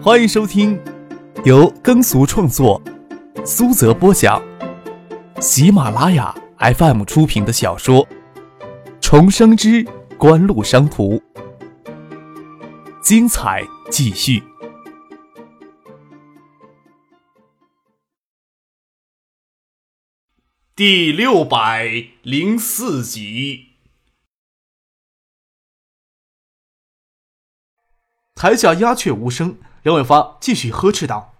欢迎收听由耕俗创作、苏泽播讲、喜马拉雅 FM 出品的小说《重生之官路商途》，精彩继续，第六百零四集。台下鸦雀无声。梁伟发继续呵斥道：“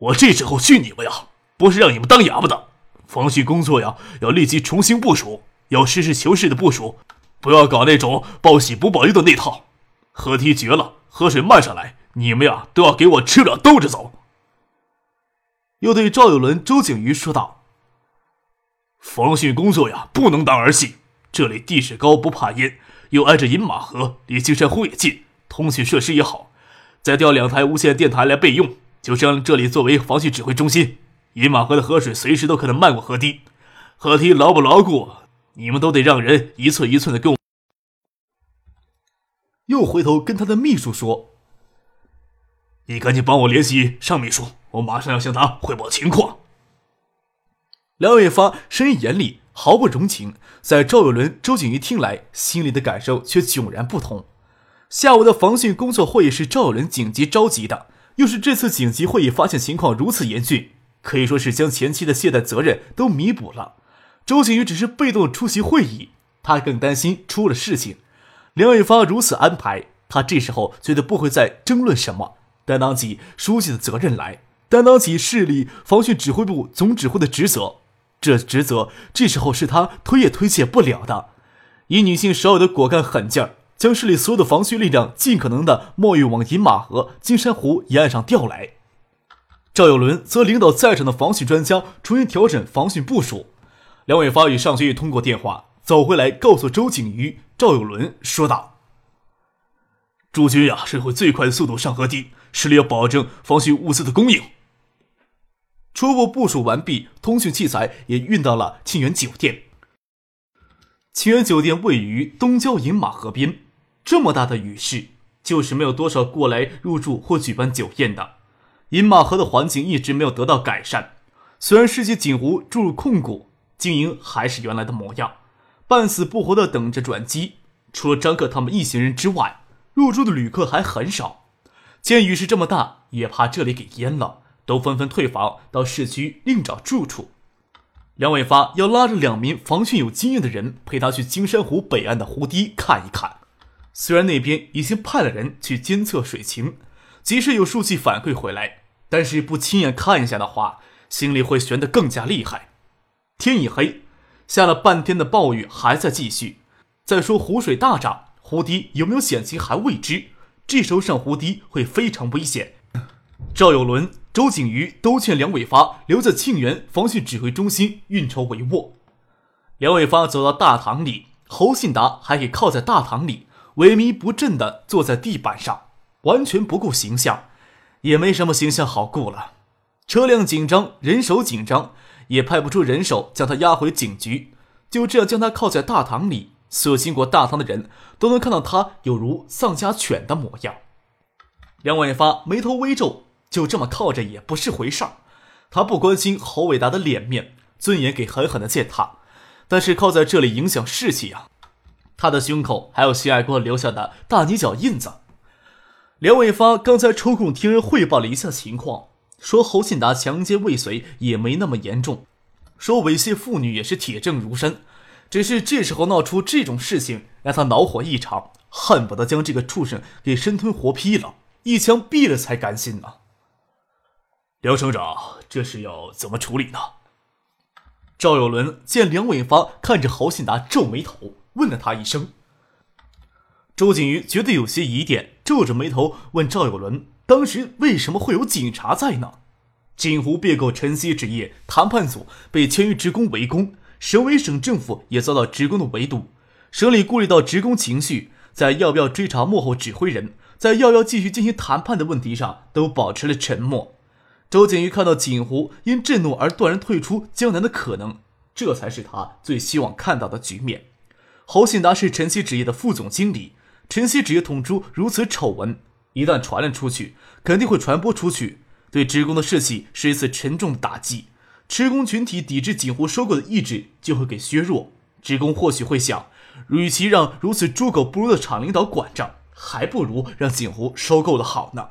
我这时候训你们呀，不是让你们当哑巴的。防汛工作呀，要立即重新部署，要实事求是的部署，不要搞那种报喜不报忧的那套。河堤决了，河水漫上来，你们呀都要给我吃不了兜着走。”又对赵有伦、周景瑜说道：“防汛工作呀，不能当儿戏。这里地势高，不怕淹，又挨着饮马河，离金山湖也近，通讯设施也好。”再调两台无线电台来备用，就将这里作为防汛指挥中心。饮马河的河水随时都可能漫过河堤，河堤牢不牢固，你们都得让人一寸一寸的给我。又回头跟他的秘书说：“你赶紧帮我联系尚秘书，我马上要向他汇报情况。”梁伟发声音严厉，毫不容情，在赵有伦、周景瑜听来，心里的感受却迥然不同。下午的防汛工作会议是赵有伦紧急召集的，又是这次紧急会议发现情况如此严峻，可以说是将前期的懈怠责任都弥补了。周景瑜只是被动出席会议，他更担心出了事情。梁伟发如此安排，他这时候绝对不会再争论什么，担当起书记的责任来，担当起市里防汛指挥部总指挥的职责。这职责这时候是他推也推卸不了的，以女性少有的果敢狠劲儿。将市里所有的防汛力量尽可能的冒雨往饮马河、金山湖沿岸上调来。赵有伦则领导在场的防汛专家重新调整防汛部署。梁伟发与尚学义通过电话走回来，告诉周景瑜、赵有伦说道：“驻军呀是会最快速度上河堤，市里要保证防汛物资的供应。”初步部署完毕，通讯器材也运到了沁园酒店。沁园酒店位于东郊饮马河边。这么大的雨势，就是没有多少过来入住或举办酒宴的。饮马河的环境一直没有得到改善，虽然世纪锦湖注入控股经营，还是原来的模样，半死不活的等着转机。除了张克他们一行人之外，入住的旅客还很少。见雨势这么大，也怕这里给淹了，都纷纷退房到市区另找住处。梁伟发要拉着两名防汛有经验的人，陪他去金山湖北岸的湖堤看一看。虽然那边已经派了人去监测水情，即使有数据反馈回来，但是不亲眼看一下的话，心里会悬得更加厉害。天已黑，下了半天的暴雨还在继续。再说湖水大涨，湖堤有没有险情还未知，这时候上湖堤会非常危险。赵有伦、周景瑜都劝梁伟发留在庆元防汛指挥中心运筹帷幄。梁伟发走到大堂里，侯信达还给靠在大堂里。萎靡不振地坐在地板上，完全不顾形象，也没什么形象好顾了。车辆紧张，人手紧张，也派不出人手将他押回警局。就这样将他靠在大堂里，所经过大堂的人都能看到他有如丧家犬的模样。梁伟发眉头微皱，就这么靠着也不是回事儿。他不关心侯伟达的脸面，尊严给狠狠的践踏，但是靠在这里影响士气啊。他的胸口还有徐爱国留下的大泥脚印子。梁伟发刚才抽空听人汇报了一下情况，说侯信达强奸未遂也没那么严重，说猥亵妇女也是铁证如山，只是这时候闹出这种事情，让他恼火异常，恨不得将这个畜生给生吞活劈了，一枪毙了才甘心呢。梁省长，这是要怎么处理呢？赵有伦见梁伟发看着侯信达皱眉头。问了他一声，周景瑜觉得有些疑点，皱着眉头问赵有伦：“当时为什么会有警察在呢？”锦湖并购晨曦纸业谈判组被签约职工围攻，省委省政府也遭到职工的围堵。省里顾虑到职工情绪，在要不要追查幕后指挥人，在要不要继续进行谈判的问题上，都保持了沉默。周景瑜看到锦湖因震怒而断然退出江南的可能，这才是他最希望看到的局面。侯信达是晨曦纸业的副总经理，晨曦纸业捅出如此丑闻，一旦传了出去，肯定会传播出去，对职工的士气是一次沉重的打击。职工群体抵制锦湖收购的意志就会给削弱。职工或许会想，与其让如此猪狗不如的厂领导管着，还不如让锦湖收购的好呢。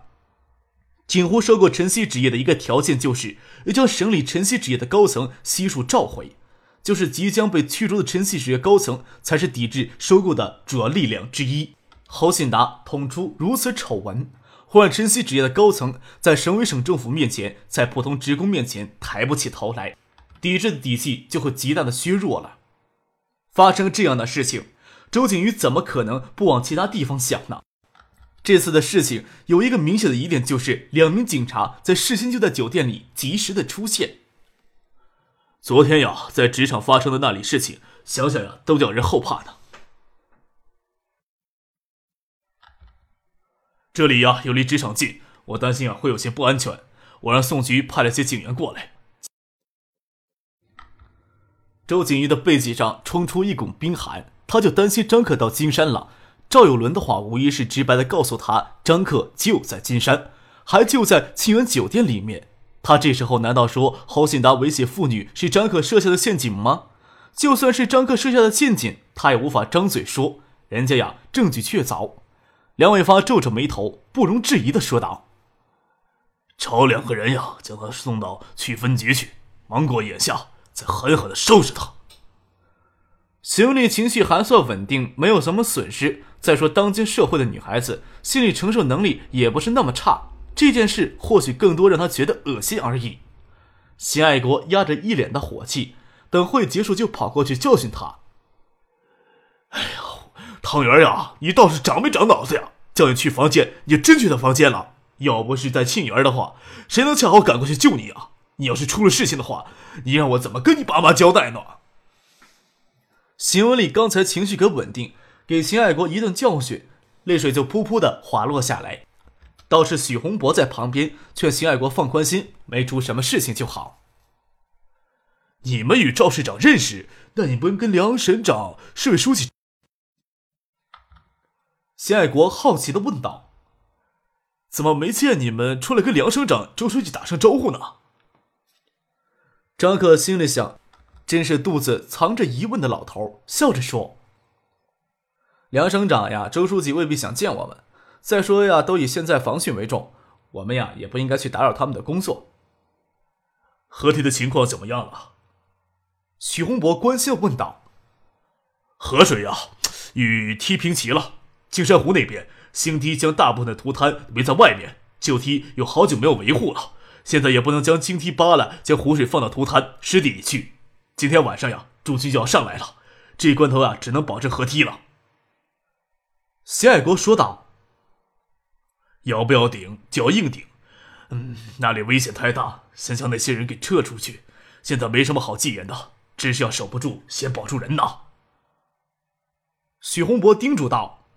锦湖收购晨曦纸业的一个条件就是，要将省里晨曦纸业的高层悉数召回。就是即将被驱逐的晨曦纸业高层，才是抵制收购的主要力量之一。侯信达捅出如此丑闻，会让晨曦纸业的高层在省委省政府面前，在普通职工面前抬不起头来，抵制的底气就会极大的削弱了。发生这样的事情，周景瑜怎么可能不往其他地方想呢？这次的事情有一个明显的疑点，就是两名警察在事先就在酒店里及时的出现。昨天呀，在职场发生的那里事情，想想呀，都叫人后怕的。这里呀，又离职场近，我担心啊，会有些不安全。我让宋局派了些警员过来。周景瑜的背脊上冲出一股冰寒，他就担心张克到金山了。赵有伦的话无疑是直白的告诉他，张克就在金山，还就在沁园酒店里面。他这时候难道说侯信达猥亵妇女是张克设下的陷阱吗？就算是张克设下的陷阱，他也无法张嘴说，人家呀证据确凿。梁伟发皱着眉头，不容置疑的说道：“找两个人呀，将他送到区分局去，芒果眼下，再狠狠的收拾他。”行李情绪还算稳定，没有什么损失。再说，当今社会的女孩子心理承受能力也不是那么差。这件事或许更多让他觉得恶心而已。邢爱国压着一脸的火气，等会结束就跑过去教训他。哎呦，汤圆呀，你倒是长没长脑子呀？叫你去房间，你真去他房间了。要不是在庆园的话，谁能恰好赶过去救你啊？你要是出了事情的话，你让我怎么跟你爸妈交代呢？邢文丽刚才情绪可稳定，给秦爱国一顿教训，泪水就噗噗的滑落下来。倒是许洪博在旁边劝邢爱国放宽心，没出什么事情就好。你们与赵市长认识，那你们跟梁省长、市委书记？邢爱国好奇的问道：“怎么没见你们出来跟梁省长、周书记打声招呼呢？”张克心里想：“真是肚子藏着疑问的老头。”笑着说：“梁省长呀，周书记未必想见我们。”再说呀，都以现在防汛为重，我们呀也不应该去打扰他们的工作。河堤的情况怎么样了？许洪博关心的问道。河水呀，与堤平齐了。青山湖那边新堤将大部分的涂滩围在外面，旧堤有好久没有维护了，现在也不能将青堤扒了，将湖水放到涂滩湿地里去。今天晚上呀，驻军就要上来了，这一关头啊，只能保证河堤了。谢爱国说道。要不要顶就要硬顶，嗯，那里危险太大，先将那些人给撤出去。现在没什么好忌言的，只是要守不住，先保住人呐。许洪博叮嘱道：“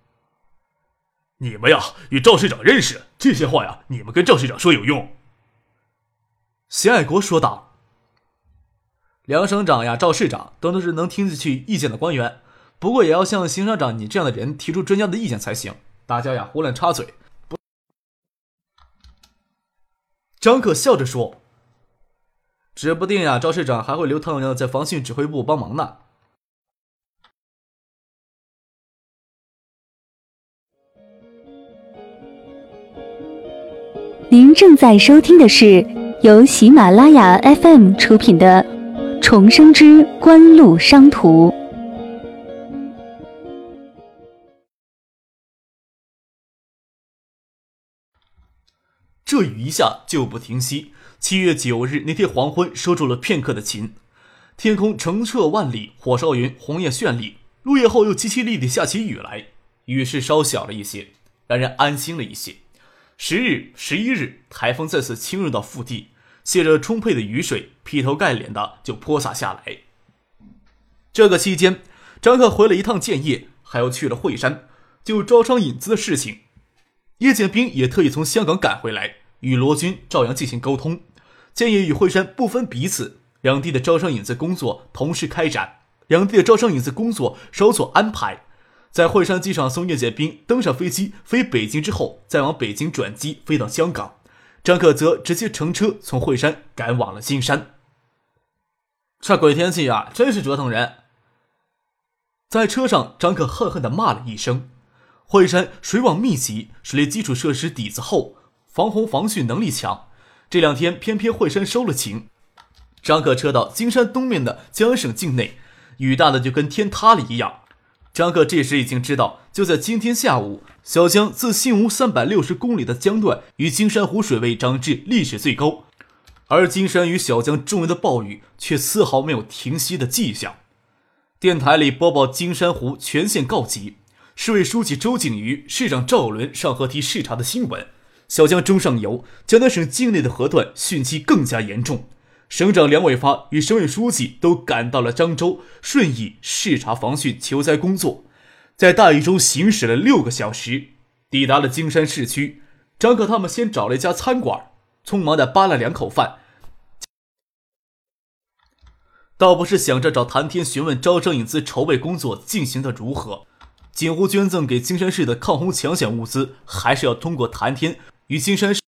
你们呀，与赵市长认识，这些话呀，你们跟赵市长说有用。”谢爱国说道：“梁省长呀，赵市长都是能听进去意见的官员，不过也要向邢省长你这样的人提出专家的意见才行。大家呀，胡乱插嘴。”张可笑着说：“指不定呀，赵市长还会留汤阳在防汛指挥部帮忙呢。”您正在收听的是由喜马拉雅 FM 出品的《重生之官路商途》。这雨一下就不停息。七月九日那天黄昏，收住了片刻的晴，天空澄澈万里，火烧云红艳绚丽。入夜后又淅淅沥沥下起雨来，雨势稍小了一些，让人安心了一些。十日、十一日，台风再次侵入到腹地，借着充沛的雨水，劈头盖脸的就泼洒下来。这个期间，张克回了一趟建业，还要去了惠山，就招商引资的事情。叶剑兵也特意从香港赶回来，与罗军、赵阳进行沟通，建议与惠山不分彼此，两地的招商引资工作同时开展，两地的招商引资工作稍作安排。在惠山机场送叶剑兵登上飞机飞北京之后，再往北京转机飞到香港。张克则直接乘车从惠山赶往了金山。这鬼天气啊，真是折腾人！在车上，张克恨恨地骂了一声：“惠山水网密集，水利基础设施底子厚，防洪防汛能力强。这两天偏偏惠山收了情。”张克车到金山东面的江省境内，雨大的就跟天塌了一样。张克这时已经知道，就在今天下午，小江自信吴三百六十公里的江段与金山湖水位涨至历史最高，而金山与小江周围的暴雨却丝毫没有停息的迹象。电台里播报金山湖全线告急，市委书记周景瑜、市长赵伦上河堤视察的新闻。小江中上游，江南省境内的河段汛期更加严重。省长梁伟发与省委书记都赶到了漳州、顺义视察防汛救灾工作，在大雨中行驶了六个小时，抵达了金山市区。张克他们先找了一家餐馆，匆忙的扒了两口饭，倒不是想着找谭天询问招商引资筹备工作进行的如何，锦湖捐赠给金山市的抗洪抢险物资，还是要通过谭天与金山市。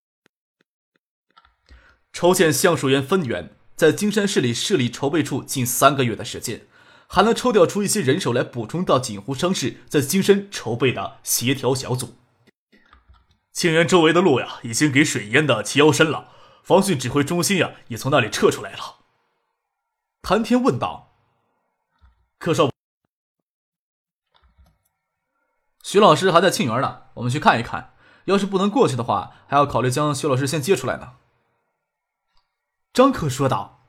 筹建橡树园分园，在金山市里设立筹备处近三个月的时间，还能抽调出一些人手来补充到锦湖商事在金山筹备的协调小组。庆园周围的路呀，已经给水淹的齐腰深了，防汛指挥中心呀，也从那里撤出来了。谭天问道：“柯少，徐老师还在庆园呢，我们去看一看。要是不能过去的话，还要考虑将徐老师先接出来呢。”张克说道：“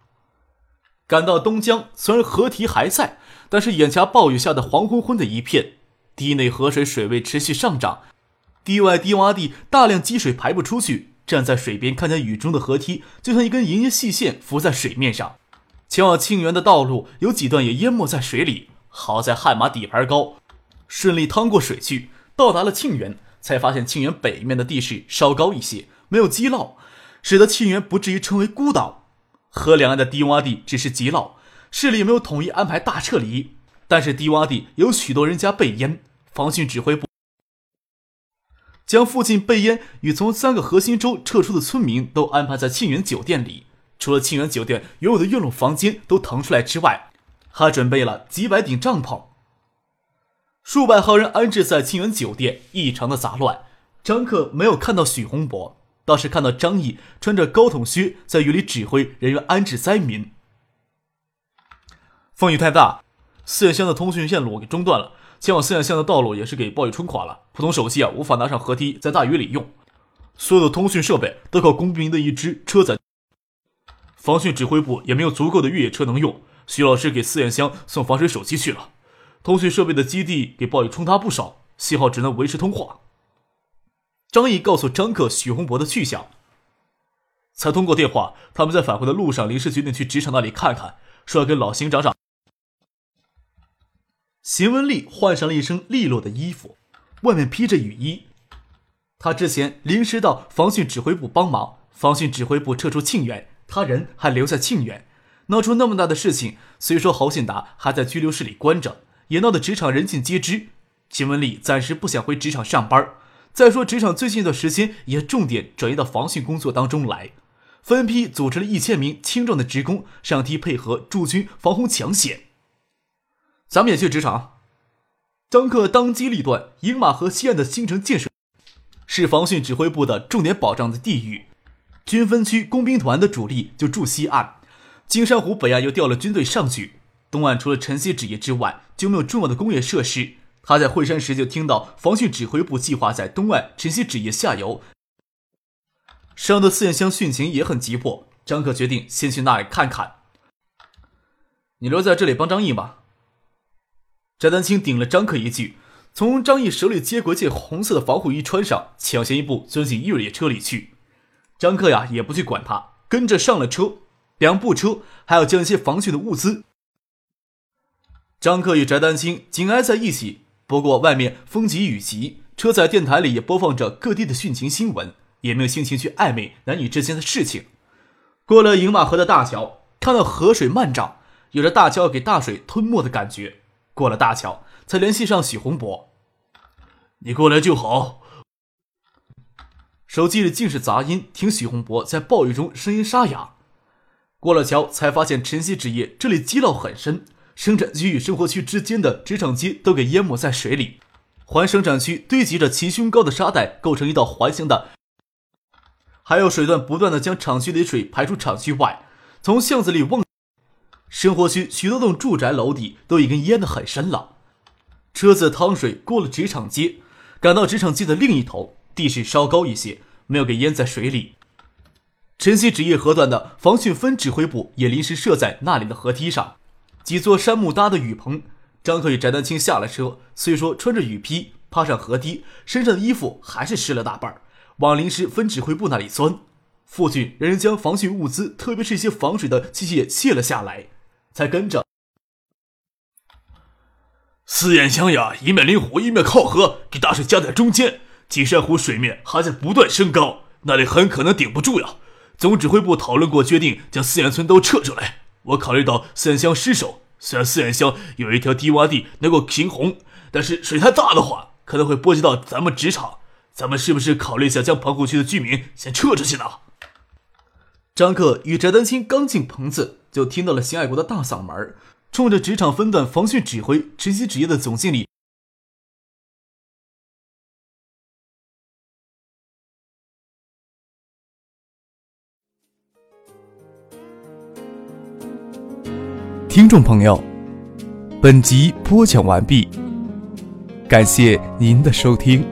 赶到东江，虽然河堤还在，但是眼下暴雨下的黄昏昏的一片，堤内河水水位持续上涨，堤外低洼地大量积水排不出去。站在水边，看见雨中的河堤，就像一根银细线浮在水面上。前往庆园的道路有几段也淹没在水里，好在悍马底盘高，顺利趟过水去，到达了庆园，才发现庆园北面的地势稍高一些，没有积涝。”使得庆园不至于成为孤岛，河两岸的低洼地只是积涝，市里没有统一安排大撤离，但是低洼地有许多人家被淹，防汛指挥部将附近被淹与从三个核心州撤出的村民都安排在庆园酒店里，除了庆园酒店原有的院落房间都腾出来之外，还准备了几百顶帐篷，数百号人安置在庆园酒店，异常的杂乱。张克没有看到许洪博。倒是看到张毅穿着高筒靴在雨里指挥人员安置灾民。风雨太大，四眼乡的通讯线路给中断了，前往四眼乡的道路也是给暴雨冲垮了。普通手机啊无法拿上河堤，在大雨里用，所有的通讯设备都靠工兵的一支车载。防汛指挥部也没有足够的越野车能用，徐老师给四眼乡送防水手机去了。通讯设备的基地给暴雨冲塌不少，信号只能维持通话。张毅告诉张克许洪博的去向。才通过电话，他们在返回的路上临时决定去职场那里看看，说要跟老邢长长。邢文丽换上了一身利落的衣服，外面披着雨衣。他之前临时到防汛指挥部帮忙，防汛指挥部撤出庆元，他人还留在庆元，闹出那么大的事情。虽说侯信达还在拘留室里关着，也闹得职场人尽皆知。秦文丽暂时不想回职场上班。再说，职场最近一段时间也重点转移到防汛工作当中来，分批组织了一千名青壮的职工上梯配合驻军防洪抢险。咱们也去职场。张克当机立断，饮马河西岸的新城建设是防汛指挥部的重点保障的地域，军分区工兵团的主力就驻西岸，金山湖北岸又调了军队上去，东岸除了晨曦纸业之外，就没有重要的工业设施。他在惠山时就听到防汛指挥部计划在东岸晨曦纸业下游上的四眼乡汛情也很急迫。张克决定先去那里看看。你留在这里帮张毅吧。翟丹青顶了张克一句，从张毅手里接过一件红色的防护衣穿上，抢先一步钻进越野车里去。张克呀也不去管他，跟着上了车。两部车还要将一些防汛的物资。张克与翟丹青紧挨在一起。不过外面风急雨急，车载电台里也播放着各地的汛情新闻，也没有心情去暧昧男女之间的事情。过了饮马河的大桥，看到河水漫涨，有着大桥给大水吞没的感觉。过了大桥，才联系上许洪博。你过来就好。手机里尽是杂音，听许洪博在暴雨中声音沙哑。过了桥，才发现晨曦之夜这里积涝很深，生产区与生活区之间的职场街都给淹没在水里。环生产区堆积着齐胸高的沙袋，构成一道环形的。还有水段不断的将厂区里水排出厂区外。从巷子里望，生活区许多栋住宅楼底都已经淹得很深了。车子趟水过了职场街，赶到职场街的另一头，地势稍高一些，没有给淹在水里。晨曦纸业河段的防汛分指挥部也临时设在那里的河堤上，几座杉木搭的雨棚。张克与翟丹青下了车，虽说穿着雨披，爬上河堤，身上的衣服还是湿了大半往临时分指挥部那里钻。父亲让人将防汛物资，特别是一些防水的器械卸了下来，才跟着。四眼乡呀，一面临湖，一面靠河，给大水夹在中间。金山湖水面还在不断升高，那里很可能顶不住呀。总指挥部讨论过，决定将四眼村都撤出来。我考虑到四眼乡失守，虽然四眼乡有一条低洼地能够平洪，但是水太大的话，可能会波及到咱们职场。咱们是不是考虑一下，将棚户区的居民先撤出去呢？张克与翟丹青刚进棚子，就听到了邢爱国的大嗓门，冲着职场分段防汛指挥晨曦纸业的总经理。听众朋友，本集播讲完毕，感谢您的收听。